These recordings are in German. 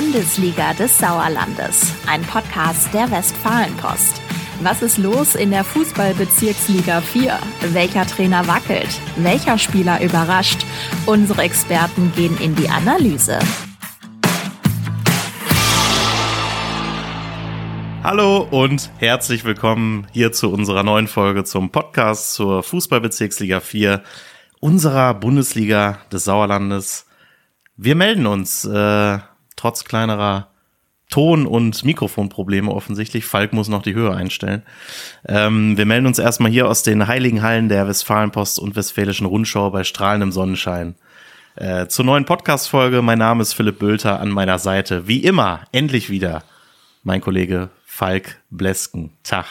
Bundesliga des Sauerlandes, ein Podcast der Westfalenpost. Was ist los in der Fußballbezirksliga 4? Welcher Trainer wackelt? Welcher Spieler überrascht? Unsere Experten gehen in die Analyse. Hallo und herzlich willkommen hier zu unserer neuen Folge zum Podcast zur Fußballbezirksliga 4 unserer Bundesliga des Sauerlandes. Wir melden uns äh, trotz kleinerer Ton- und Mikrofonprobleme offensichtlich. Falk muss noch die Höhe einstellen. Ähm, wir melden uns erstmal hier aus den heiligen Hallen der Westfalenpost und Westfälischen Rundschau bei strahlendem Sonnenschein. Äh, zur neuen Podcast-Folge. Mein Name ist Philipp Bülter an meiner Seite. Wie immer, endlich wieder mein Kollege Falk Blesken. Tag.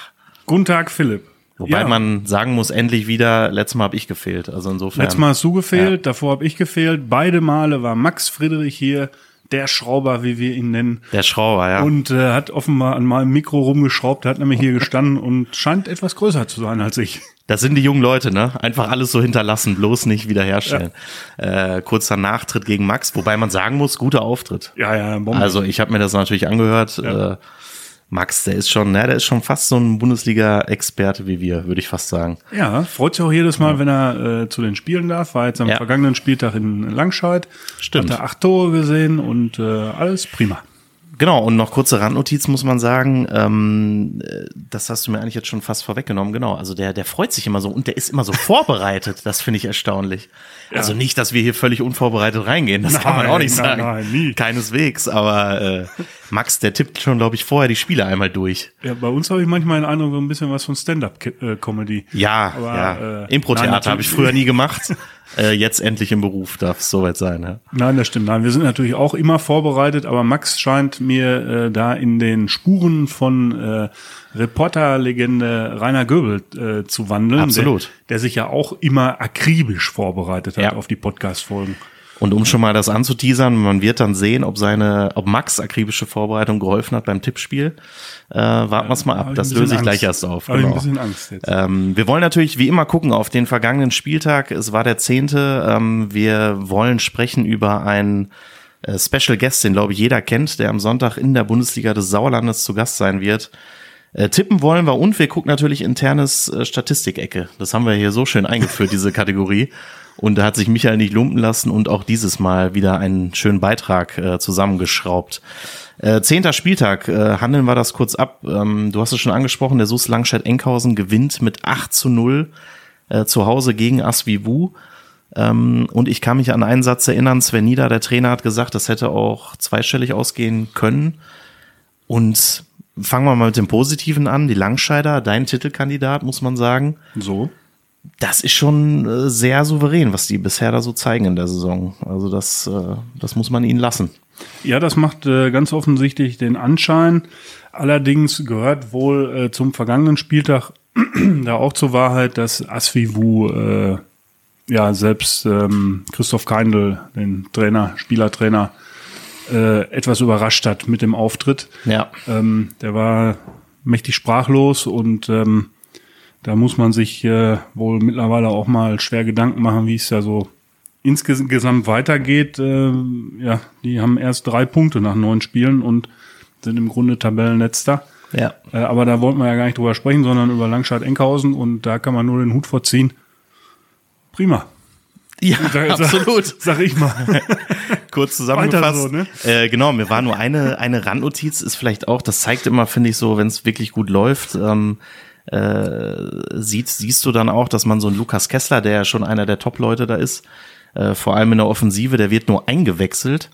Guten Tag, Philipp. Wobei ja. man sagen muss, endlich wieder, letztes Mal habe ich gefehlt. Also insofern. Letztes Mal hast du gefehlt, ja. davor habe ich gefehlt. Beide Male war Max Friedrich hier, der Schrauber, wie wir ihn nennen. Der Schrauber, ja. Und äh, hat offenbar an meinem Mikro rumgeschraubt, hat nämlich hier gestanden und scheint etwas größer zu sein als ich. Das sind die jungen Leute, ne? Einfach alles so hinterlassen, bloß nicht wiederherstellen. Ja. Äh, kurzer Nachtritt gegen Max, wobei man sagen muss, guter Auftritt. Ja, ja, Bombe. Also ich habe mir das natürlich angehört. Ja. Äh, Max, der ist schon, ne, der ist schon fast so ein Bundesliga-Experte wie wir, würde ich fast sagen. Ja, freut sich auch jedes Mal, ja. wenn er äh, zu den Spielen darf. War jetzt am ja. vergangenen Spieltag in Langscheid. Stimmt. Hat er acht Tore gesehen und äh, alles prima. Genau, und noch kurze Randnotiz muss man sagen, ähm, das hast du mir eigentlich jetzt schon fast vorweggenommen, genau. Also der, der freut sich immer so und der ist immer so vorbereitet, das finde ich erstaunlich. Ja. Also nicht, dass wir hier völlig unvorbereitet reingehen, das nein, kann man auch nicht sagen. Nein, nein, nie. Keineswegs, aber äh, Max, der tippt schon, glaube ich, vorher die Spiele einmal durch. Ja, bei uns habe ich manchmal den Eindruck, so ein bisschen was von Stand-Up-Comedy. Ja, aber, ja. Äh, Impro-Theater habe ich früher nie gemacht. äh, jetzt endlich im Beruf darf es soweit sein. Ja? Nein, das stimmt. Nein, wir sind natürlich auch immer vorbereitet, aber Max scheint mir äh, da in den Spuren von äh, Reporterlegende Rainer Göbel äh, zu wandeln. Absolut. Der, der sich ja auch immer akribisch vorbereitet hat ja. auf die Podcast-Folgen. Und um schon mal das anzuteasern, man wird dann sehen, ob seine, ob Max akribische Vorbereitung geholfen hat beim Tippspiel. Äh, warten wir es mal ab. Das löse ich gleich erst auf. Genau. Ein bisschen Angst jetzt. Ähm, wir wollen natürlich wie immer gucken auf den vergangenen Spieltag. Es war der zehnte. Ähm, wir wollen sprechen über einen äh, Special Guest, den glaube ich jeder kennt, der am Sonntag in der Bundesliga des Sauerlandes zu Gast sein wird. Äh, tippen wollen wir und wir gucken natürlich internes äh, Statistikecke. Das haben wir hier so schön eingeführt, diese Kategorie. Und da hat sich Michael nicht lumpen lassen und auch dieses Mal wieder einen schönen Beitrag äh, zusammengeschraubt. Äh, zehnter Spieltag, äh, handeln wir das kurz ab. Ähm, du hast es schon angesprochen, der SUS Langstedt-Enkhausen gewinnt mit 8 zu 0 äh, zu Hause gegen Asvivu. Ähm, und ich kann mich an einen Satz erinnern, Sven Nieder, der Trainer, hat gesagt, das hätte auch zweistellig ausgehen können. Und fangen wir mal mit dem Positiven an. Die Langscheider, dein Titelkandidat, muss man sagen. So das ist schon äh, sehr souverän, was die bisher da so zeigen in der Saison. Also das, äh, das muss man ihnen lassen. Ja, das macht äh, ganz offensichtlich den Anschein. Allerdings gehört wohl zum vergangenen Spieltag da auch zur Wahrheit, dass Asvivu äh, ja selbst ähm, Christoph Keindl, den Trainer, Spielertrainer, äh, etwas überrascht hat mit dem Auftritt. Ja. Ähm, der war mächtig sprachlos und ähm, da muss man sich äh, wohl mittlerweile auch mal schwer Gedanken machen, wie es ja so insgesamt weitergeht. Äh, ja, die haben erst drei Punkte nach neun Spielen und sind im Grunde Tabellenletzter. Ja. Äh, aber da wollten wir ja gar nicht drüber sprechen, sondern über Langscheid-Enkhausen und da kann man nur den Hut vorziehen. Prima. Ja, sag, absolut. Sag, ich mal. Kurz zusammengefasst. So, ne? äh, genau, mir war nur eine, eine Randnotiz, ist vielleicht auch, das zeigt immer, finde ich so, wenn es wirklich gut läuft, ähm, äh, sieht, siehst du dann auch, dass man so einen Lukas Kessler, der ja schon einer der Top-Leute da ist, äh, vor allem in der Offensive, der wird nur eingewechselt.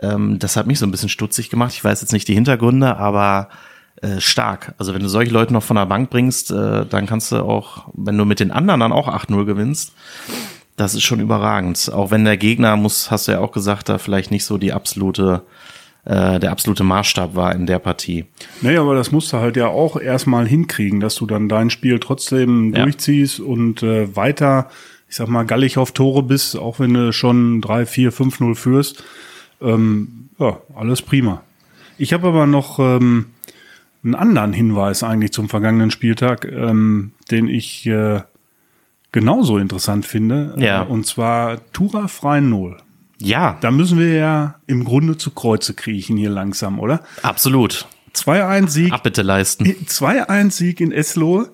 Ähm, das hat mich so ein bisschen stutzig gemacht. Ich weiß jetzt nicht die Hintergründe, aber äh, stark. Also wenn du solche Leute noch von der Bank bringst, äh, dann kannst du auch, wenn du mit den anderen dann auch 8-0 gewinnst, das ist schon überragend. Auch wenn der Gegner muss, hast du ja auch gesagt, da vielleicht nicht so die absolute äh, der absolute Maßstab war in der Partie. Naja, aber das musst du halt ja auch erstmal hinkriegen, dass du dann dein Spiel trotzdem ja. durchziehst und äh, weiter, ich sag mal, gallig auf Tore bist, auch wenn du schon 3, 4, 5, 0 führst. Ähm, ja, alles prima. Ich habe aber noch ähm, einen anderen Hinweis eigentlich zum vergangenen Spieltag, ähm, den ich äh, genauso interessant finde. Ja. Äh, und zwar Tura Freien Null. Ja. Da müssen wir ja im Grunde zu Kreuze kriechen hier langsam, oder? Absolut. 2-1-Sieg. Abbitte leisten. 2-1-Sieg in Eslohe,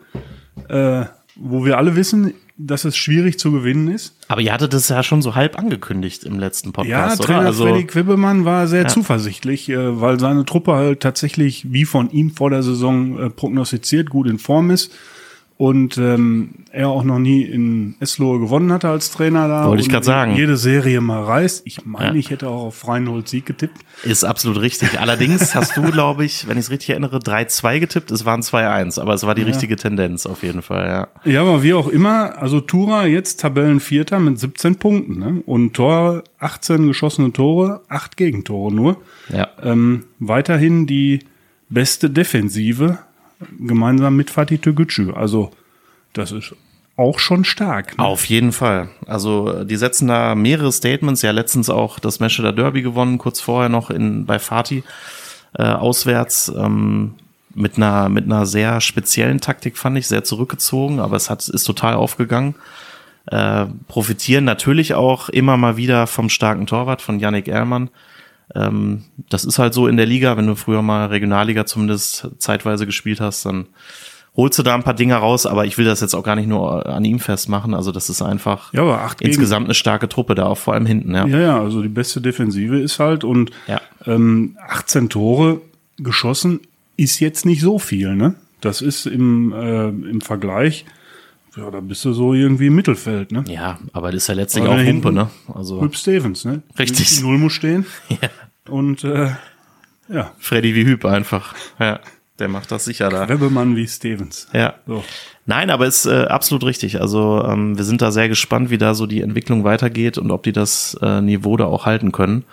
äh, wo wir alle wissen, dass es schwierig zu gewinnen ist. Aber ihr hattet das ja schon so halb angekündigt im letzten Ja, Podcast, Trainer oder? Also, Freddy Quibbemann war sehr zuversichtlich, äh, weil seine Truppe halt tatsächlich, wie von ihm vor der Saison äh, prognostiziert, gut in Form ist. Und ähm, er auch noch nie in Eslohe gewonnen hatte als Trainer da. Wollte ich grad sagen. Jede Serie mal reißt. Ich meine, Ja. ich hätte auch auf Reinhold Sieg getippt. ist absolut richtig. Allerdings hast du, glaube ich, wenn ich es richtig erinnere, 3-2 getippt. Es waren 2-1, aber es war die richtige Tendenz auf jeden Fall, ja. Ja, aber wie auch immer, also Tura jetzt Tabellenvierter mit 17 Punkten ne? und Tor 18 geschossene Tore, 8 Gegentore nur. Ja. Ähm, weiterhin die beste Defensive gemeinsam mit Fatih Tegucü. Also das ist auch schon stark. Ne? Auf jeden Fall. Also die setzen da mehrere Statements. Ja, letztens auch das Mescheder Derby gewonnen, kurz vorher noch in bei Fatih äh, auswärts. Ähm, mit einer mit einer sehr speziellen Taktik fand ich sehr zurückgezogen, aber es hat ist total aufgegangen. Äh, profitieren natürlich auch immer mal wieder vom starken Torwart von Yannick Ehrmann. Ähm, das ist halt so in der Liga, wenn du früher mal Regionalliga zumindest zeitweise gespielt hast, dann holst du da ein paar Dinge raus, aber ich will das jetzt auch gar nicht nur an ihm festmachen. Also das ist einfach Ja, aber acht insgesamt eine starke Truppe da, auch vor allem hinten, ja. Ja, ja, also die beste Defensive ist halt und Ja. ähm, 18 Tore geschossen ist jetzt nicht so viel, ne? Das ist im, äh, im Vergleich, ja, da bist du so irgendwie im Mittelfeld, ne? Ja, aber das ist ja letztlich Aber auch Humpe, ne? Also Hüb Stevens, ne? Richtig. Die Null muss stehen. ja, Und äh, ja, Freddy wie Hüb einfach. Ja, der macht das sicher da. Rebbemann wie Stevens. Ja. So. Nein, aber ist äh, absolut richtig. Also ähm, wir sind da sehr gespannt, wie da so die Entwicklung weitergeht und ob die das äh, Niveau da auch halten können.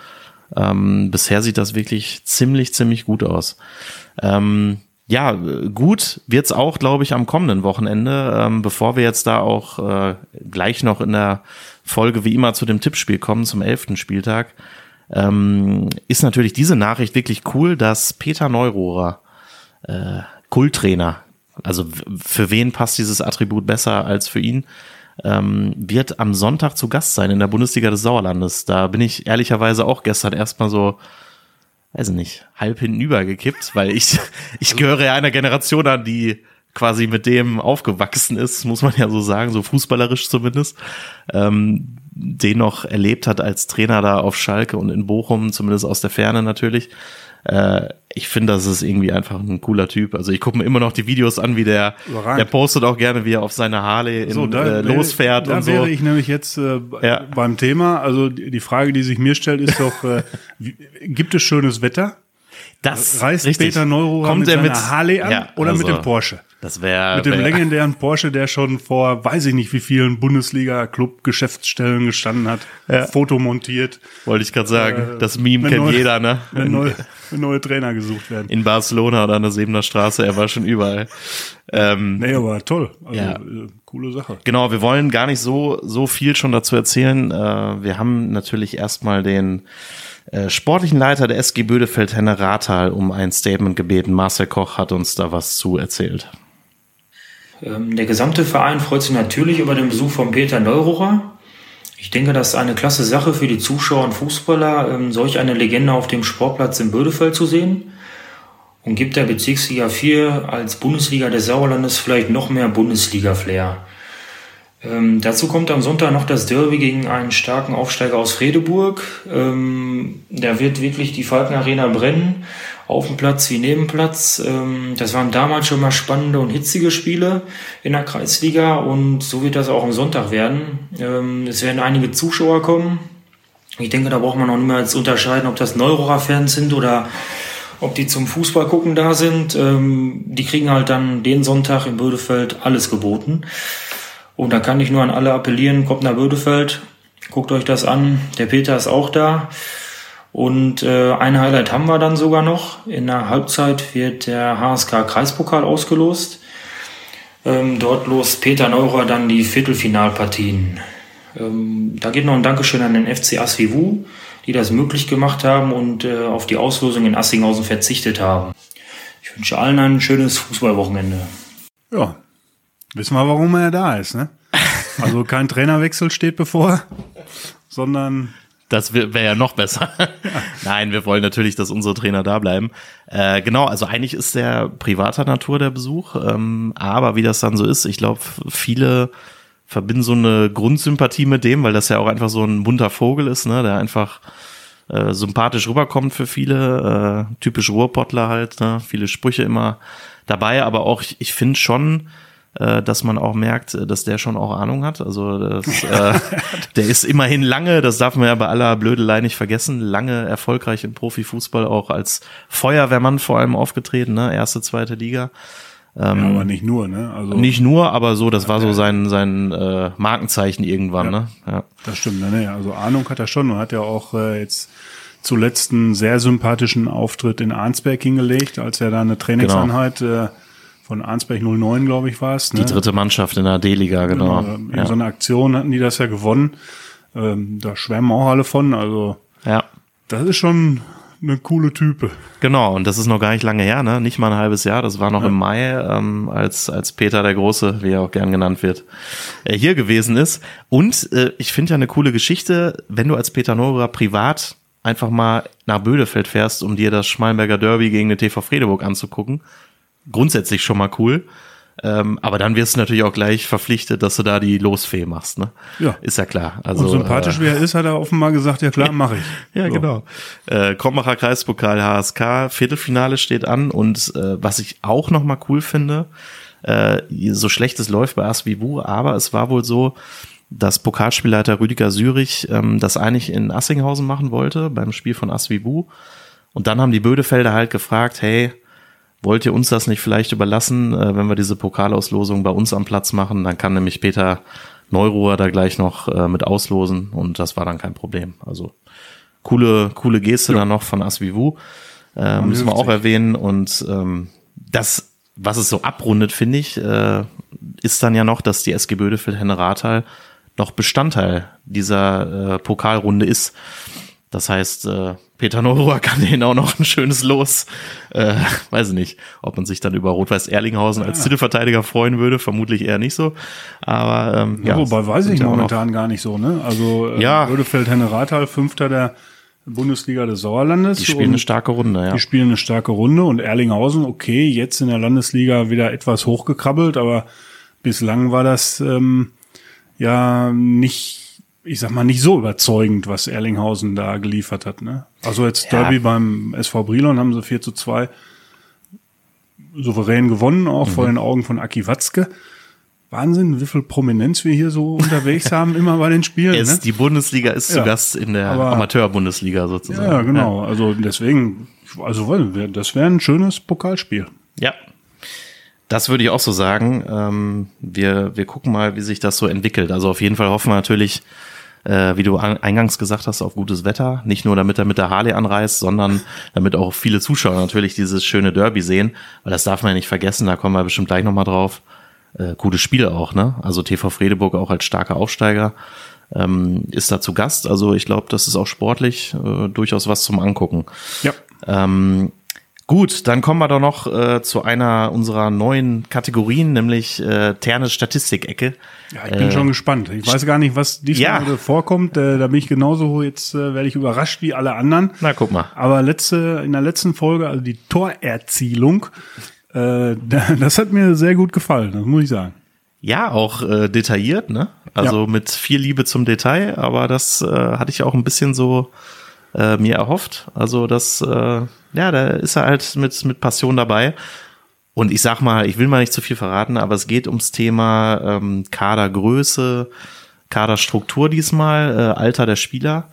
Ähm, bisher sieht das wirklich ziemlich, ziemlich gut aus. Ähm, ja, gut wird's auch, glaube ich, am kommenden Wochenende, ähm, bevor wir jetzt da auch äh, gleich noch in der Folge wie immer zu dem Tippspiel kommen, zum elften Spieltag, ähm, ist natürlich diese Nachricht wirklich cool, dass Peter Neurohrer äh, Kulttrainer, also für wen passt dieses Attribut besser als für ihn, ähm, wird am Sonntag zu Gast sein in der Bundesliga des Sauerlandes. Da bin ich ehrlicherweise auch gestern erstmal so, weiß ich nicht, halb hintenüber gekippt, weil ich, ich gehöre ja einer Generation an, die quasi mit dem aufgewachsen ist, muss man ja so sagen, so fußballerisch zumindest, ähm, den noch erlebt hat als Trainer da auf Schalke und in Bochum, zumindest aus der Ferne natürlich. Äh, ich finde, das ist irgendwie einfach ein cooler Typ. Also ich gucke mir immer noch die Videos an, wie der, Überragend. der postet auch gerne, wie er auf seine Harley in, äh, wär- losfährt da und so. wäre ich nämlich jetzt äh, Ja. beim Thema. Also die die Frage, die sich mir stellt, ist doch, äh, wie, gibt es schönes Wetter? Das Reist richtig. Peter Neurohrer Kommt mit er seiner mit Harley an Ja, oder mit also, dem Porsche? Das wäre Mit dem wär, legendären Porsche, der schon vor weiß ich nicht wie vielen Bundesliga-Club-Geschäftsstellen gestanden hat, Ja. Foto montiert, wollte ich gerade sagen. Äh, das Meme kennt neue- jeder, ne? wenn neue, wenn neue Trainer gesucht werden. In Barcelona oder an der Sebener Straße, er war schon überall. Ähm, Nee, aber toll. Also, Ja. äh, coole Sache. Genau, wir wollen gar nicht so, so viel schon dazu erzählen. Äh, wir haben natürlich erstmal den äh, sportlichen Leiter der SG Bödefeld, Henne Rathal, um ein Statement gebeten. Marcel Koch hat uns da was zu erzählt. Ähm, Der gesamte Verein freut sich natürlich über den Besuch von Peter Neururer. Ich denke, das ist eine klasse Sache für die Zuschauer und Fußballer, ähm, solch eine Legende auf dem Sportplatz in Bödefeld zu sehen und gibt der Bezirksliga 4 als Bundesliga des Sauerlandes vielleicht noch mehr Bundesliga-Flair. Ähm, dazu kommt am Sonntag noch das Derby gegen einen starken Aufsteiger aus Fredeburg. Ähm, da wird wirklich die Falken Arena brennen, auf dem Platz wie neben Platz. Ähm, das waren damals schon mal spannende und hitzige Spiele in der Kreisliga und so wird das auch am Sonntag werden. Ähm, es werden einige Zuschauer kommen. Ich denke, da braucht man noch nicht mehr jetzt unterscheiden, ob das Neurohrer-Fans sind oder ob die zum Fußball gucken da sind. Ähm, die kriegen halt dann den Sonntag in Bödefeld alles geboten. Und da kann ich nur an alle appellieren, kommt nach Bödefeld, guckt euch das an. Der Peter ist auch da. Und äh, ein Highlight haben wir dann sogar noch. In der Halbzeit wird der HSK Kreispokal ausgelost. Ähm, dort lost Peter Neurer dann die Viertelfinalpartien. Ähm, da geht noch ein Dankeschön an den FC Asvivu, die das möglich gemacht haben und äh, auf die Auslosung in Assinghausen verzichtet haben. Ich wünsche allen ein schönes Fußballwochenende. Ja, wissen wir, warum er da ist, ne? Also kein Trainerwechsel steht bevor, sondern Das wäre ja noch besser. Nein, wir wollen natürlich, dass unsere Trainer da bleiben. Äh, genau, also eigentlich ist der privater Natur der Besuch, ähm, aber wie das dann so ist, ich glaube, viele verbinden so eine Grundsympathie mit dem, weil das ja auch einfach so ein bunter Vogel ist, ne, der einfach äh, sympathisch rüberkommt für viele, äh, typisch Ruhrpottler halt, ne, viele Sprüche immer dabei, aber auch ich, ich finde schon, äh, dass man auch merkt, äh, dass der schon auch Ahnung hat. Also das, äh, der ist immerhin lange, das darf man ja bei aller Blödelei nicht vergessen, lange erfolgreich im Profifußball auch als Feuerwehrmann vor allem aufgetreten, ne? erste, zweite Liga. Ähm, ja, aber nicht nur, ne? Also nicht nur, aber so, das war so sein sein äh, Markenzeichen irgendwann, ja, ne? Ja. Das stimmt, ne? Also Ahnung hat er schon und hat ja auch äh, jetzt zuletzt einen sehr sympathischen Auftritt in Arnsberg hingelegt, als er da eine Trainingseinheit genau. äh, von Arnsberg 09, glaube ich, war es. Ne? Die dritte Mannschaft in der D-Liga, genau. genau. In ja. so einer Aktion hatten die das ja gewonnen. Ähm, da schwärmen auch alle von. Also ja. das ist schon eine coole Type. Genau, und das ist noch gar nicht lange her, ne? Nicht mal ein halbes Jahr. Das war noch ja. im Mai, ähm, als, als Peter der Große, wie er auch gern genannt wird, äh, hier gewesen ist. Und äh, ich finde ja eine coole Geschichte, wenn du als Peter Neururer privat einfach mal nach Bödefeld fährst, um dir das Schmalenberger Derby gegen den TV Fredeburg anzugucken, grundsätzlich schon mal cool. Ähm, aber dann wirst du natürlich auch gleich verpflichtet, dass du da die Losfee machst, ne? Ja. Ist ja klar. Also, Und sympathisch äh, wie er ist, hat er offenbar gesagt, ja klar, mache ich. ja, so. genau. Äh, Krombacher Kreispokal HSK, Viertelfinale steht an und äh, was ich auch noch mal cool finde, äh, so schlecht es läuft bei Asvivu, aber es war wohl so, dass Pokalspielleiter Rüdiger Sürich ähm, das eigentlich in Assinghausen machen wollte, beim Spiel von Asvivu. Und dann haben die Bödefelder halt gefragt, hey, wollt ihr uns das nicht vielleicht überlassen, äh, wenn wir diese Pokalauslosung bei uns am Platz machen? Dann kann nämlich Peter Neuruhr da gleich noch äh, mit auslosen und das war dann kein Problem. Also coole, coole Geste ja. dann noch von Asvivu. Äh, müssen wir auch erwähnen. Und ähm, das, was es so abrundet, finde ich, äh, ist dann ja noch, dass die SG Bödefeld Henne Rathal noch Bestandteil dieser äh, Pokalrunde ist. Das heißt, äh, Peter Neururer kann denen auch noch ein schönes Los. Äh, weiß ich nicht, ob man sich dann über Rot-Weiß Erlinghausen als Titelverteidiger freuen würde. Vermutlich eher nicht so. Aber ähm, ja, ja wobei weiß ich momentan gar nicht so. Ne? Also äh, ja. Bödefeld Henne Rathal, Fünfter der Bundesliga des Sauerlandes. Die spielen eine starke Runde, ja. Die spielen eine starke Runde und Erlinghausen, okay, jetzt in der Landesliga wieder etwas hochgekrabbelt, aber bislang war das ähm, ja nicht ich sag mal, nicht so überzeugend, was Erlinghausen da geliefert hat. Ne? Also jetzt ja. Derby beim SV Brilon haben sie 4 zu 2 souverän gewonnen, auch mhm. vor den Augen von Aki Watzke. Wahnsinn, wie viel Prominenz wir hier so unterwegs haben, immer bei den Spielen. Es, ne? Die Bundesliga ist zu Gast in der Amateur-Bundesliga sozusagen. Ja, genau. Ja. Also deswegen, also das wäre ein schönes Pokalspiel. Ja, das würde ich auch so sagen. Ähm, wir, wir gucken mal, wie sich das so entwickelt. Also auf jeden Fall hoffen wir natürlich, äh, wie du eingangs gesagt hast, auf gutes Wetter. Nicht nur damit er mit der Harley anreist, sondern damit auch viele Zuschauer natürlich dieses schöne Derby sehen. Weil das darf man ja nicht vergessen, da kommen wir bestimmt gleich nochmal drauf. Äh, gutes Spiel auch, ne? Also TV Fredeburg auch als starker Aufsteiger ähm, ist da zu Gast. Also ich glaube, das ist auch sportlich äh, durchaus was zum Angucken. Ja. Ähm, Gut, dann kommen wir doch noch äh, zu einer unserer neuen Kategorien, nämlich äh, Ternes Statistikecke. Ja, ich bin äh, schon gespannt. Ich weiß gar nicht, was diesmal ja. vorkommt. Äh, da bin ich genauso jetzt äh, werde ich überrascht wie alle anderen. Na, guck mal. Aber letzte in der letzten Folge, also die Torerzielung, äh, das hat mir sehr gut gefallen, das muss ich sagen. Ja, auch äh, detailliert, ne? Also ja. mit viel Liebe zum Detail, aber das äh, hatte ich auch ein bisschen so äh, mir erhofft. Also das, äh, ja, da ist er halt mit, mit Passion dabei. Und ich sag mal, ich will mal nicht zu viel verraten, aber es geht ums Thema ähm, Kadergröße, Kaderstruktur diesmal, äh, Alter der Spieler.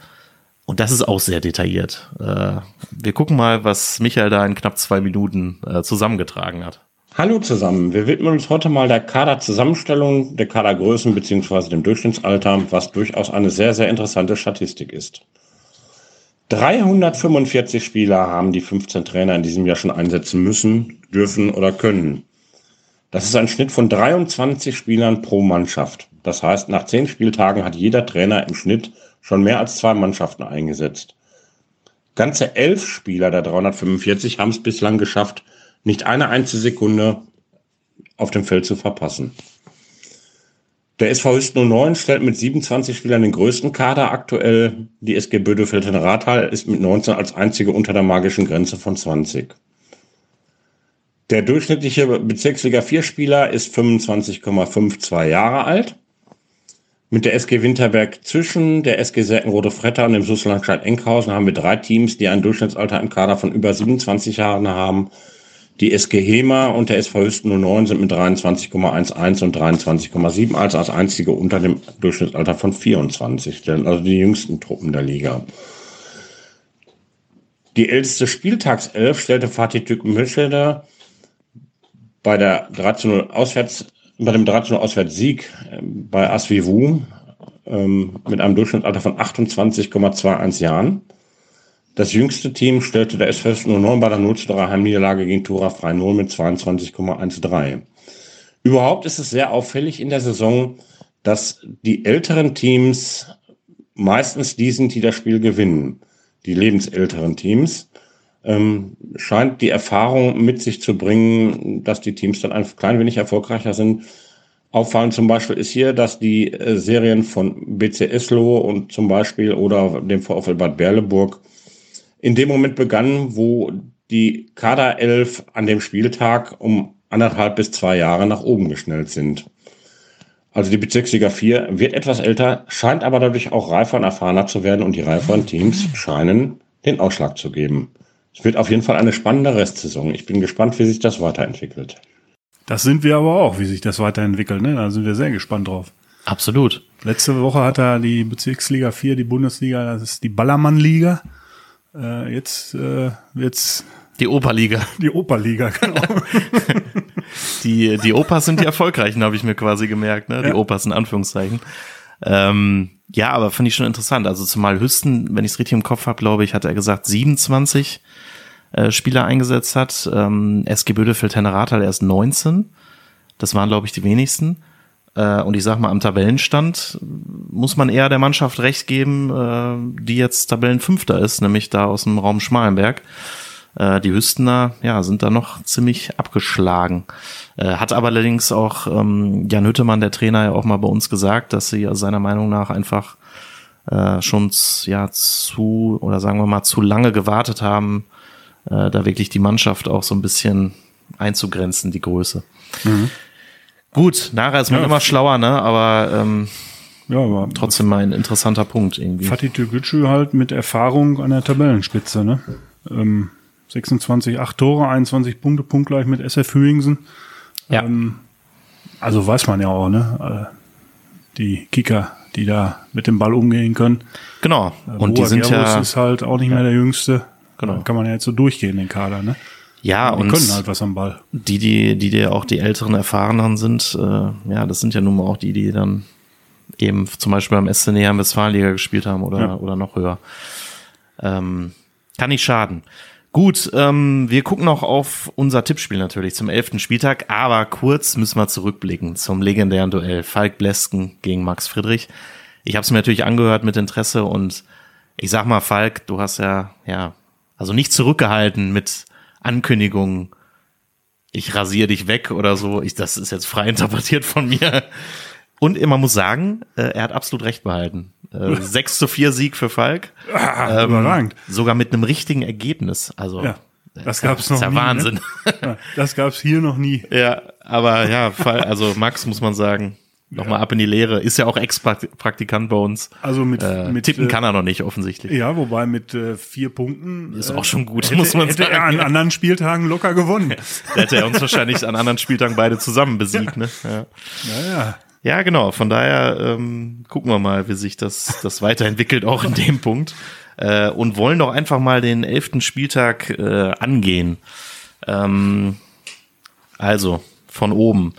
Und das ist auch sehr detailliert. Äh, wir gucken mal, was Michael da in knapp zwei Minuten äh, zusammengetragen hat. Hallo zusammen. Wir widmen uns heute mal der Kaderzusammenstellung, der Kadergrößen beziehungsweise dem Durchschnittsalter, was durchaus eine sehr, sehr interessante Statistik ist. 345 Spieler haben die 15 Trainer in diesem Jahr schon einsetzen müssen, dürfen oder können. Das ist ein Schnitt von 23 Spielern pro Mannschaft. Das heißt, nach 10 Spieltagen hat jeder Trainer im Schnitt schon mehr als zwei Mannschaften eingesetzt. Ganze elf Spieler der 345 haben es bislang geschafft, nicht eine einzige Sekunde auf dem Feld zu verpassen. Der SV Hüsten 09 stellt mit 27 Spielern den größten Kader aktuell. Die SG Bödefeld-Rathal ist mit 19 als einzige unter der magischen Grenze von 20. Der durchschnittliche Bezirksliga 4 Spieler ist 25,52 Jahre alt. Mit der SG Winterberg zwischen der SG Säckenrode Fretter und dem Susselandstadt Enkhausen haben wir drei Teams, die ein Durchschnittsalter im Kader von über 27 Jahren haben. Die SG Hema und der SV Hüsten 09 sind mit 23,11 und 23,7 als als einzige unter dem Durchschnittsalter von 24 stellen, also die jüngsten Truppen der Liga. Die älteste Spieltagself stellte Fatih Tükmüschede bei der 13 Auswärts, bei dem 13 Auswärtssieg äh, bei Asvivu ähm, mit einem Durchschnittsalter von 28,21 Jahren. Das jüngste Team stellte der SV 09 bei der 0 zu 3 Heimniederlage gegen Tura Frei 0 mit 22,13. Überhaupt ist es sehr auffällig in der Saison, dass die älteren Teams meistens die sind, die das Spiel gewinnen. Die lebensälteren Teams. Ähm, scheint die Erfahrung mit sich zu bringen, dass die Teams dann ein klein wenig erfolgreicher sind. Auffallend zum Beispiel ist hier, dass die äh, Serien von BC Eslo und zum Beispiel oder dem VfL Bad Berleburg in dem Moment begann, wo die Kaderelf an dem Spieltag um anderthalb bis zwei Jahre nach oben geschnellt sind. Also die Bezirksliga 4 wird etwas älter, scheint aber dadurch auch reifer und erfahrener zu werden und die reiferen Teams scheinen den Ausschlag zu geben. Es wird auf jeden Fall eine spannende Restsaison. Ich bin gespannt, wie sich das weiterentwickelt. Das sind wir aber auch, wie sich das weiterentwickelt. Ne? Da sind wir sehr gespannt drauf. Absolut. Letzte Woche hat er die Bezirksliga 4, die Bundesliga, das ist die Ballermann-Liga. Äh, jetzt äh, wird's die Operliga. Die Operliga, genau. die, die Opas sind die erfolgreichen, habe ich mir quasi gemerkt, ne? Die ja. Opas in Anführungszeichen. Ähm, ja, aber finde ich schon interessant. Also zumal Hüsten, wenn ich es richtig im Kopf habe, glaube ich, hat er gesagt, 27 äh, Spieler eingesetzt hat. Ähm, SG Bödefeld Henneratal erst 19. Das waren, glaube ich, die wenigsten. Äh, und ich sag mal, am Tabellenstand muss man eher der Mannschaft recht geben, äh, die jetzt Tabellenfünfter ist, nämlich da aus dem Raum Schmalenberg. Äh, die Hüstener, ja, sind da noch ziemlich abgeschlagen. Hat aber allerdings auch ähm, Jan Hüttemann, der Trainer, ja auch mal bei uns gesagt, dass sie seiner Meinung nach einfach schon ja zu oder sagen wir mal zu lange gewartet haben, da wirklich die Mannschaft auch so ein bisschen einzugrenzen, die Größe. Mhm. Gut, nachher ist man ja. immer schlauer, ne? Aber ähm, ja, aber trotzdem mal ein interessanter Punkt irgendwie. Fatih Türkgücü halt mit Erfahrung an der Tabellenspitze, ne? Ähm, 26, 8 Tore, 21 Punkte, punktgleich mit SF Hüingsen. Ja. Ähm, also weiß man ja auch, ne? Äh, die Kicker, die da mit dem Ball umgehen können. Genau. Äh, Und Boa die sind Gerus ja ist halt auch nicht ja. mehr der Jüngste. Genau. Da kann man ja jetzt so durchgehen, den Kader, ne? Ja, die und können halt was am Ball. Die, die, die dir auch die älteren Erfahrenen sind, äh, ja, das sind ja nun mal auch die, die dann eben zum Beispiel beim SC Näher Westfalenliga gespielt haben oder, ja. oder noch höher. Ähm, kann nicht schaden. Gut, ähm, wir gucken noch auf unser Tippspiel natürlich zum elften Spieltag, aber kurz müssen wir zurückblicken zum legendären Duell Falk Blesken gegen Max Friedrich. Ich habe es mir natürlich angehört mit Interesse und ich sag mal, Falk, du hast ja, ja, also nicht zurückgehalten mit Ankündigungen, ich rasiere dich weg oder so. Ich, das ist jetzt frei interpretiert von mir. Und man muss sagen, äh, er hat absolut recht behalten. Äh, 6 zu 4 Sieg für Falk. Ah, ähm, überragend. Sogar mit einem richtigen Ergebnis. Also ja, das gab's noch ist ja nie. Ne? Wahnsinn. Ne? Ja, das gab's hier noch nie. Ja, aber ja, also Max muss man sagen, nochmal ja. ab in die Lehre. Ist ja auch Ex-Praktikant bei uns. Also mit, äh, mit tippen äh, kann er noch nicht offensichtlich. Ja, wobei mit äh, vier Punkten ist auch schon gut, hätte, muss man hätte sagen. er an anderen Spieltagen locker gewonnen. da hätte er uns wahrscheinlich an anderen Spieltagen beide zusammen besiegt. Ja. Ne? Ja. ja, ja. Ja, genau. Von daher ähm, gucken wir mal, wie sich das, das weiterentwickelt, auch in dem Punkt. Äh, und wollen doch einfach mal den elften Spieltag äh, angehen. Ähm, also, von oben.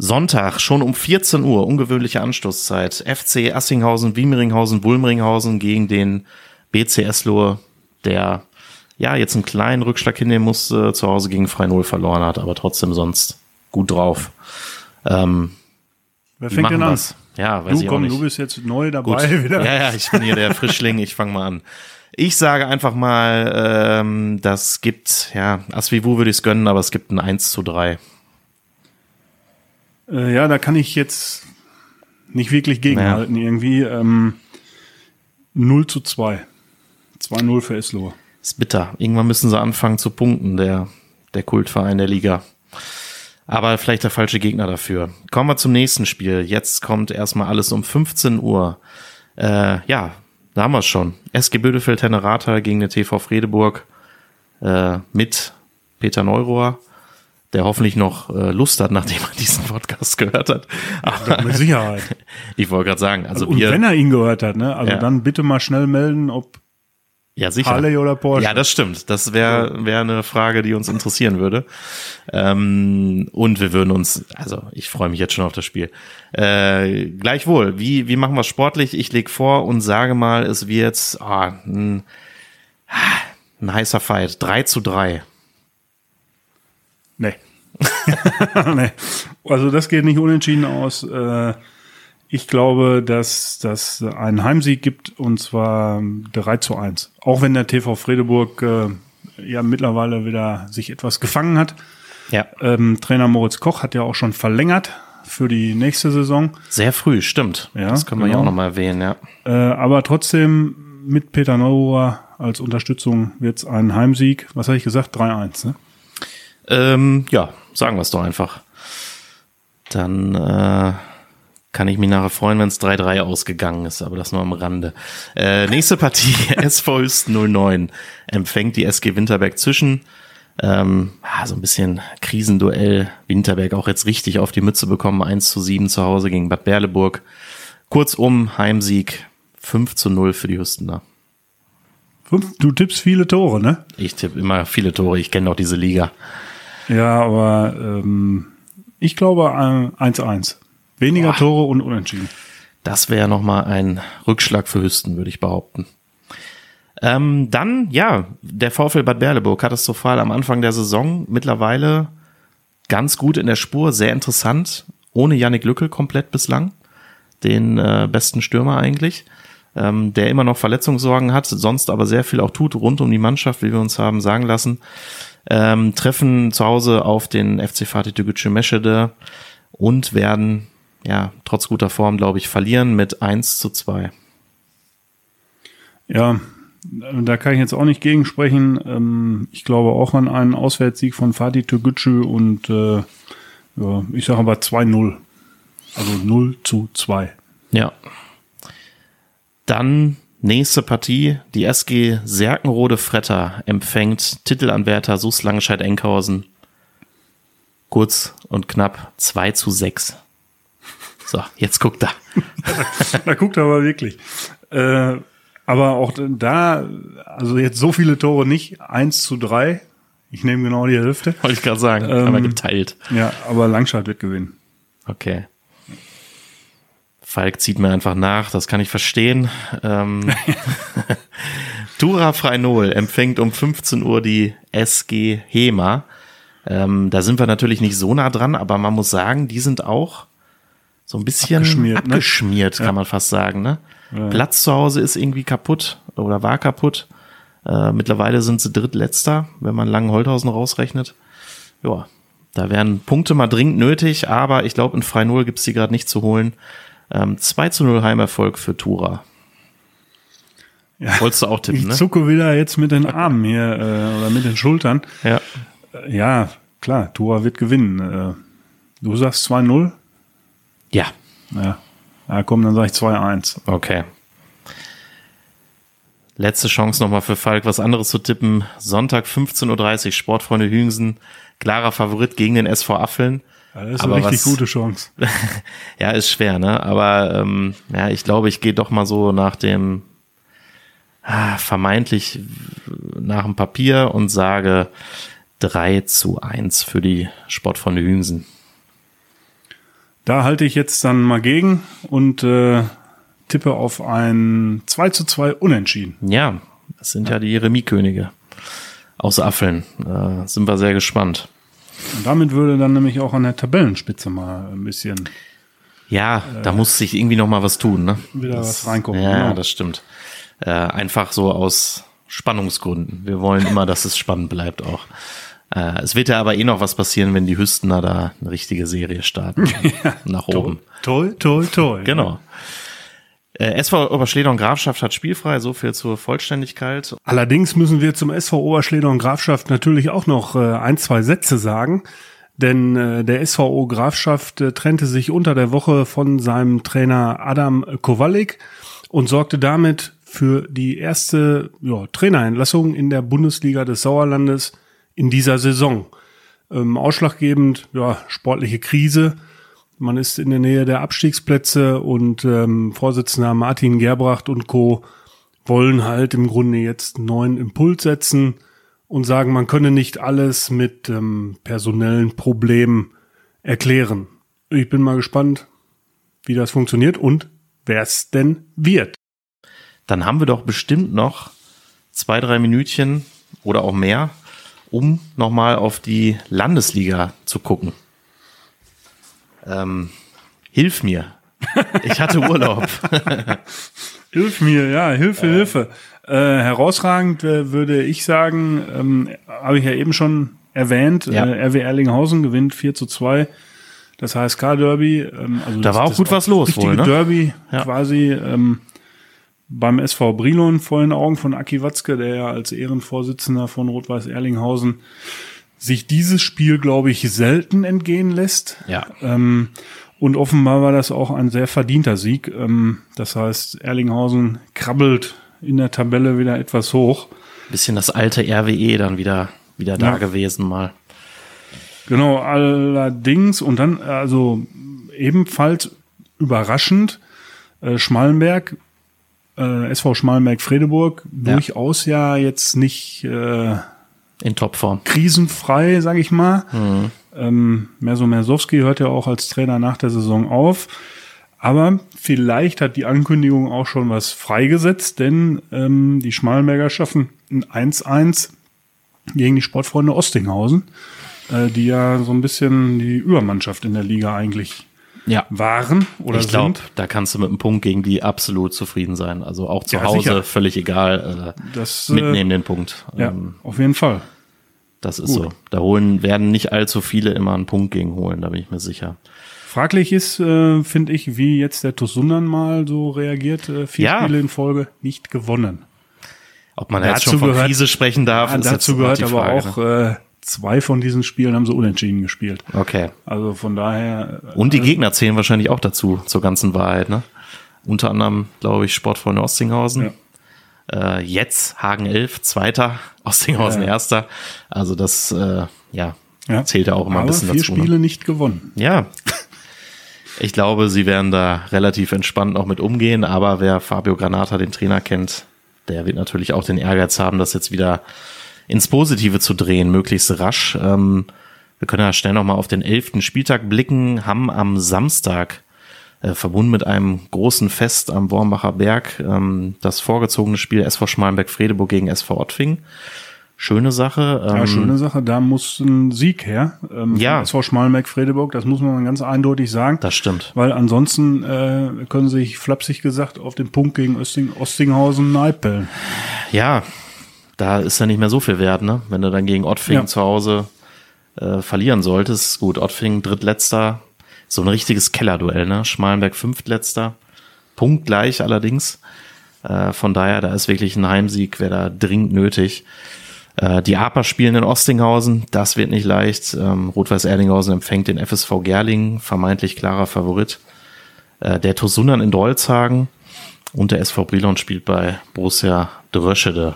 Sonntag, schon um 14 Uhr, ungewöhnliche Anstoßzeit. FC Assinghausen, Wiemeringhausen, Wulmringhausen gegen den BCS Lohr, der ja jetzt einen kleinen Rückschlag hinnehmen musste, zu Hause gegen Frei Null verloren hat, aber trotzdem sonst gut drauf. Ähm, Wer fängt denn an? Das? Ja, weiß du, ich komm, auch nicht. du bist jetzt neu dabei Gut. wieder. Ja, ja, ich bin hier der Frischling, ich fange mal an. Ich sage einfach mal, ähm, das gibt, ja, Asvivu würde ich es gönnen, aber es gibt ein 1 zu 3. Äh, ja, da kann ich jetzt nicht wirklich gegenhalten ja. irgendwie. Ähm, 0 zu 2. 2-0 für Eslohe. Ist bitter. Irgendwann müssen sie anfangen zu punkten, der, der Kultverein der Liga. Aber vielleicht der falsche Gegner dafür. Kommen wir zum nächsten Spiel. Jetzt kommt erstmal alles um 15 Uhr. Äh, ja, da haben wir es schon. SG Bödefeld Tennerata gegen den TV Fredeburg äh, mit Peter Neurohr der hoffentlich noch äh, Lust hat, nachdem er diesen Podcast gehört hat. Aber mit Sicherheit. ich wollte gerade sagen, also und wir, wenn er ihn gehört hat, ne? Also ja. dann bitte mal schnell melden, ob ja, sicher. Harley oder Porsche. Ja, das stimmt. Das wäre wär eine Frage, die uns interessieren würde. Ähm, und wir würden uns, also ich freue mich jetzt schon auf das Spiel. Äh, gleichwohl, wie, wie machen wir es sportlich? Ich leg vor und sage mal, es wird oh, ein, ein heißer Fight. 3 zu 3. Nee. nee. Also das geht nicht unentschieden aus. Äh, ich glaube, dass das einen Heimsieg gibt und zwar 3 zu 1. Auch wenn der TV Fredeburg äh, ja mittlerweile wieder sich etwas gefangen hat. Ja. Ähm, Trainer Moritz Koch hat ja auch schon verlängert für die nächste Saison. Sehr früh, stimmt. Ja, das können wir genau. ja auch nochmal erwähnen, ja. Äh, aber trotzdem mit Peter Neururer als Unterstützung wird es ein Heimsieg. Was habe ich gesagt? 3-1, ne? Ähm, ja, sagen wir es doch einfach. Dann äh, kann ich mich nachher freuen, wenn es 3-3 ausgegangen ist, aber das nur am Rande. Äh, nächste Partie, SV Hüst 09 empfängt die SG Winterberg zwischen. Ähm, ja, so ein bisschen Krisenduell. Winterberg auch jetzt richtig auf die Mütze bekommen. 1 zu 7 zu Hause gegen Bad Berleburg. Kurzum, Heimsieg 5 zu 0 für die Hüstener. Du tippst viele Tore, ne? Ich tippe immer viele Tore. Ich kenne doch diese Liga. Ja, aber ähm, ich glaube 1-1. Weniger Boah. Tore und unentschieden. Das wäre nochmal ein Rückschlag für Hüsten, würde ich behaupten. Ähm, dann, ja, der VfL Bad Berleburg katastrophal am Anfang der Saison. Mittlerweile ganz gut in der Spur, sehr interessant. Ohne Yannick Lückel komplett bislang. Den äh, besten Stürmer eigentlich. Ähm, der immer noch Verletzungssorgen hat, sonst aber sehr viel auch tut rund um die Mannschaft, wie wir uns haben sagen lassen ähm, treffen zu Hause auf den FC Fatih Tegucigalpa Meschede und werden ja trotz guter Form, glaube ich, verlieren mit 1 zu 2. Ja, da kann ich jetzt auch nicht gegensprechen. Ähm, ich glaube auch an einen Auswärtssieg von Fatih Tegucigalpa und äh, ja, ich sage aber 2-0. Also 0 zu 2. Ja. Dann Nächste Partie, die SG Serkenrode Fretter empfängt Titelanwärter SUS Langenscheid-Enkhausen. Kurz und knapp 2 zu 6. So, jetzt guckt er. da guckt er aber wirklich. Äh, aber auch da, also jetzt so viele Tore nicht, 1 zu 3. Ich nehme genau die Hälfte. Wollte ich gerade sagen, ähm, aber geteilt. Ja, aber Langscheid wird gewinnen. Okay. Falk zieht mir einfach nach, das kann ich verstehen. Ähm, Tura Freinol empfängt um 15 Uhr die SG Hema. Ähm, da sind wir natürlich nicht so nah dran, aber man muss sagen, die sind auch so ein bisschen abgeschmiert, abgeschmiert ne? kann ja. man fast sagen. Ne? Ja. Platz zu Hause ist irgendwie kaputt oder war kaputt. Äh, mittlerweile sind sie drittletzter, wenn man Langen-Holthausen rausrechnet. Ja, da wären Punkte mal dringend nötig, aber ich glaube, in Freinol gibt's die gerade nicht zu holen. Ähm, 2 zu 0 Heimerfolg für Tura. Ja, Wolltest du auch tippen, ich ne? Ich zucke wieder jetzt mit den Armen hier äh, oder mit den Schultern. Ja. Äh, ja, klar, Tura wird gewinnen. Äh, du sagst 2-0? Ja. Ja. Ja, komm, dann sag ich 2-1. Okay. Letzte Chance nochmal für Falk, was anderes zu tippen. Sonntag 15.30 Uhr, Sportfreunde Hüngsen. Klarer Favorit gegen den SV Affeln. Ja, das ist aber eine richtig was, gute Chance. ja, ist schwer, ne? Aber ähm, ja, ich glaube, ich gehe doch mal so nach dem ah, vermeintlich nach dem Papier und sage 3 zu 1 für die Sportfreunde Hüngsen. Da halte ich jetzt dann mal gegen und äh, tippe auf ein 2 zu 2 Unentschieden. Ja, das sind ja, ja die Remis-Könige aus Affeln. Äh, sind wir sehr gespannt. Und damit würde dann nämlich auch an der Tabellenspitze mal ein bisschen. Ja, äh, da muss sich irgendwie noch mal was tun, ne? Wieder das, was reinkommen. Ja, genau. das stimmt. Äh, einfach so aus Spannungsgründen. Wir wollen immer, dass es spannend bleibt auch. Äh, es wird ja aber eh noch was passieren, wenn die Hüstener da eine richtige Serie starten. ja, nach oben. Toll, toll, toll. Genau. Äh, SV Oberschledern Grafschaft hat spielfrei, so viel zur Vollständigkeit. Allerdings müssen wir zum SV Oberschledern Grafschaft natürlich auch noch äh, ein, zwei Sätze sagen. Denn äh, der SVO Grafschaft äh, trennte sich unter der Woche von seinem Trainer Adam Kowalik und sorgte damit für die erste ja, Trainerentlassung in der Bundesliga des Sauerlandes in dieser Saison. Ähm, ausschlaggebend, ja, sportliche Krise. Man ist in der Nähe der Abstiegsplätze und ähm, Vorsitzender Martin Gerbracht und Co. wollen halt im Grunde jetzt einen neuen Impuls setzen und sagen, man könne nicht alles mit ähm, personellen Problemen erklären. Ich bin mal gespannt, wie das funktioniert und wer es denn wird. Dann haben wir doch bestimmt noch zwei, drei Minütchen oder auch mehr um nochmal auf die Landesliga zu gucken. Ähm, hilf mir. Ich hatte Urlaub. hilf mir, ja, Hilfe, äh. Hilfe. Äh, herausragend äh, würde ich sagen, ähm, habe ich ja eben schon erwähnt, ja. äh, RW Erlinghausen gewinnt 4 zu 2. Das HSK-Derby. Ähm, also da war auch gut was los wohl, ne? Derby ja. quasi. Ähm, beim SV Brilon vor den Augen von Aki Watzke, der ja als Ehrenvorsitzender von Rot-Weiß Erlinghausen sich dieses Spiel, glaube ich, selten entgehen lässt. Ja. Ähm, und offenbar war das auch ein sehr verdienter Sieg. Ähm, das heißt, Erlinghausen krabbelt in der Tabelle wieder etwas hoch. Bisschen das alte RWE dann wieder, wieder ja. da gewesen mal. Genau, allerdings, und dann, also ebenfalls überraschend, äh, Schmallenberg äh, SV Schmalenberg-Fredeburg ja. durchaus ja jetzt nicht äh, in Topform. Krisenfrei, sag ich mal. Mhm. Ähm, Merso Mersowski hört ja auch als Trainer nach der Saison auf. Aber vielleicht hat die Ankündigung auch schon was freigesetzt, denn ähm, die Schmalenberger schaffen ein 1-1 gegen die Sportfreunde Ostinghausen, äh, die ja so ein bisschen die Übermannschaft in der Liga eigentlich ja. waren oder ich glaube, da kannst du mit einem Punkt gegen die absolut zufrieden sein. Also auch zu ja, Hause sicher. völlig egal. Äh, das, mitnehmen äh, den Punkt. Ja, ähm, auf jeden Fall. Das ist Gut. so. Da holen werden nicht allzu viele immer einen Punkt gegen holen, da bin ich mir sicher. Fraglich ist, äh, finde ich, wie jetzt der Tosundan mal so reagiert. Äh, vier ja. Spiele in Folge nicht gewonnen. Ob man jetzt schon von gehört, Krise sprechen darf, ja, ist dazu gehört aber auch ne? Äh, zwei von diesen Spielen haben sie unentschieden gespielt. Okay. Also von daher. Und die äh, Gegner zählen wahrscheinlich auch dazu, zur ganzen Wahrheit, ne? Unter anderem, glaube ich, Sportfreunde Ostinghausen. Ja. Äh, jetzt Hagen 11, Zweiter, Ostinghausen ja. Erster. Also das, äh, ja, ja, zählt ja auch immer Aber ein bisschen vier dazu. Vier ne? Spiele ne? nicht gewonnen. Ja. Ich glaube, sie werden da relativ entspannt noch mit umgehen, aber wer Fabio Granata, den Trainer, kennt, der wird natürlich auch den Ehrgeiz haben, das jetzt wieder ins Positive zu drehen, möglichst rasch. Ähm, wir können ja schnell nochmal auf den elften Spieltag blicken, haben am Samstag äh, verbunden mit einem großen Fest am Wormbacher Berg ähm, das vorgezogene Spiel SV Schmalenberg-Fredeburg gegen SV Ottfing. Schöne Sache. Ähm, ja, schöne Sache. Da muss ein Sieg her. Ähm, ja. SV Schmalenberg-Fredeburg, das muss man ganz eindeutig sagen. Das stimmt. Weil ansonsten äh, können sie sich flapsig gesagt auf den Punkt gegen Osting, Ostinghausen neipeln. Ja, da ist ja nicht mehr so viel wert, ne? Wenn du dann gegen Ottfing ja. zu Hause äh, verlieren solltest. Gut, Ottfing drittletzter, so ein richtiges Kellerduell, ne? Schmalenberg fünftletzter, punktgleich allerdings. Äh, von daher, da ist wirklich ein Heimsieg, wäre da dringend nötig. Äh, die APA spielen in Ostinghausen, das wird nicht leicht. Ähm, Rot-Weiß Erdinghausen empfängt den FSV Gerlingen, vermeintlich klarer Favorit. Äh, der Tosunan in Dolzhagen und der SV Brilon spielt bei Borussia Dröschede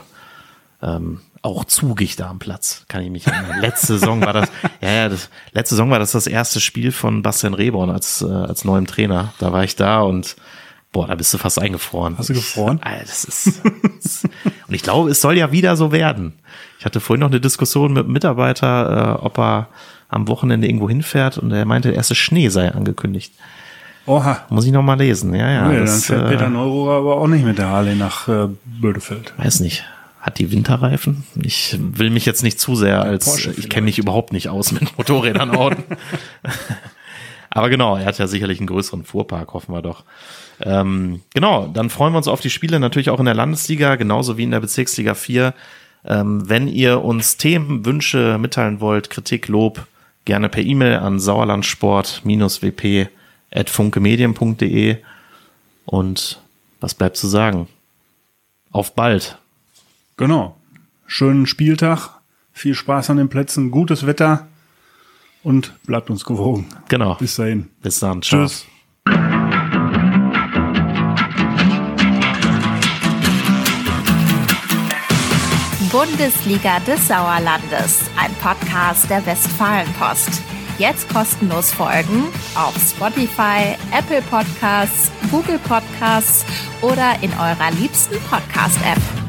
ähm, auch zugig da am Platz, kann ich mich erinnern. letzte Saison war das, ja, ja, das, letzte Saison war das das erste Spiel von Bastian Reborn als, äh, als neuem Trainer. Da war ich da und boah, da bist du fast eingefroren. Hast du gefroren? Ich, Alter, das ist, das, und ich glaube, es soll ja wieder so werden. Ich hatte vorhin noch eine Diskussion mit einem Mitarbeiter, äh, ob er am Wochenende irgendwo hinfährt und er meinte, der erste Schnee sei angekündigt. Oha. Muss ich noch mal lesen, ja, ja. Nee, das, dann fährt äh, Peter Neururer aber auch nicht mit der Harley nach äh, Bödefeld. Weiß nicht hat die Winterreifen. Ich will mich jetzt nicht zu sehr als, Porsche ich kenne mich überhaupt nicht aus mit Motorrädern Orten. Aber genau, er hat ja sicherlich einen größeren Fuhrpark, hoffen wir doch. Ähm, genau, dann freuen wir uns auf die Spiele natürlich auch in der Landesliga, genauso wie in der Bezirksliga 4. Ähm, wenn ihr uns Themen, Wünsche mitteilen wollt, Kritik, Lob, gerne per E-Mail an sauerlandsport-wp.funkemedien.de und was bleibt zu sagen? Auf bald. Genau. Schönen Spieltag, viel Spaß an den Plätzen, gutes Wetter und bleibt uns gewogen. Genau. Bis dahin. Bis dann. Ciao. Tschüss. Bundesliga des Sauerlandes, ein Podcast der Westfalenpost. Jetzt kostenlos folgen auf Spotify, Apple Podcasts, Google Podcasts oder in eurer liebsten Podcast-App.